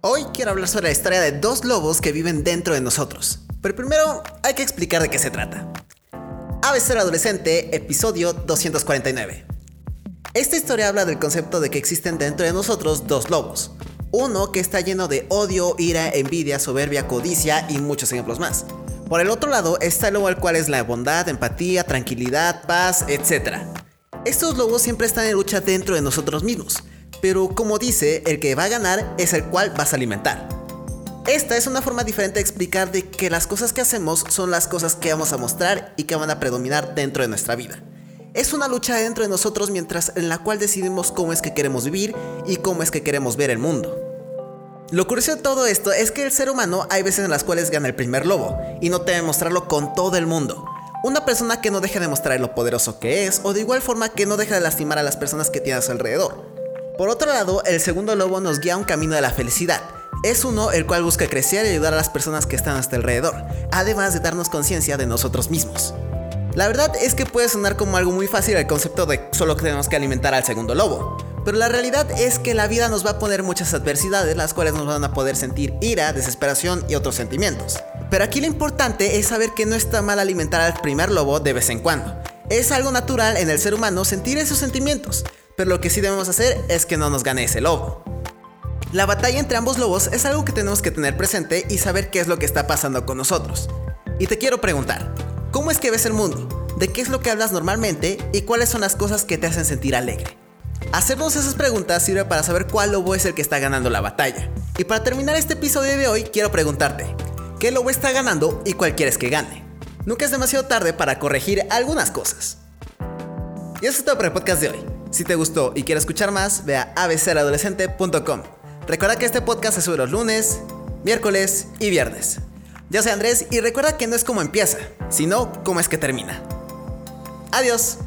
Hoy quiero hablar sobre la historia de dos lobos que viven dentro de nosotros. Pero primero hay que explicar de qué se trata. ABC Adolescente, episodio 249. Esta historia habla del concepto de que existen dentro de nosotros dos lobos. Uno que está lleno de odio, ira, envidia, soberbia, codicia y muchos ejemplos más. Por el otro lado está el lobo al cual es la bondad, empatía, tranquilidad, paz, etc. Estos lobos siempre están en lucha dentro de nosotros mismos, pero como dice, el que va a ganar es el cual vas a alimentar. Esta es una forma diferente de explicar de que las cosas que hacemos son las cosas que vamos a mostrar y que van a predominar dentro de nuestra vida. Es una lucha dentro de nosotros mientras en la cual decidimos cómo es que queremos vivir y cómo es que queremos ver el mundo. Lo curioso de todo esto es que el ser humano hay veces en las cuales gana el primer lobo y no debe mostrarlo con todo el mundo. Una persona que no deja de mostrar lo poderoso que es o de igual forma que no deja de lastimar a las personas que tiene a su alrededor. Por otro lado, el segundo lobo nos guía un camino de la felicidad. Es uno el cual busca crecer y ayudar a las personas que están a nuestro alrededor, además de darnos conciencia de nosotros mismos. La verdad es que puede sonar como algo muy fácil el concepto de solo tenemos que alimentar al segundo lobo, pero la realidad es que la vida nos va a poner muchas adversidades, las cuales nos van a poder sentir ira, desesperación y otros sentimientos. Pero aquí lo importante es saber que no está mal alimentar al primer lobo de vez en cuando. Es algo natural en el ser humano sentir esos sentimientos, pero lo que sí debemos hacer es que no nos gane ese lobo. La batalla entre ambos lobos es algo que tenemos que tener presente y saber qué es lo que está pasando con nosotros. Y te quiero preguntar, ¿cómo es que ves el mundo? ¿De qué es lo que hablas normalmente? ¿Y cuáles son las cosas que te hacen sentir alegre? Hacernos esas preguntas sirve para saber cuál lobo es el que está ganando la batalla. Y para terminar este episodio de hoy, quiero preguntarte, ¿qué lobo está ganando y cuál quieres que gane? Nunca es demasiado tarde para corregir algunas cosas. Y eso es todo para el podcast de hoy. Si te gustó y quieres escuchar más, ve a abceradolescente.com. Recuerda que este podcast se sube los lunes, miércoles y viernes. Yo soy Andrés y recuerda que no es como empieza, sino cómo es que termina. Adiós.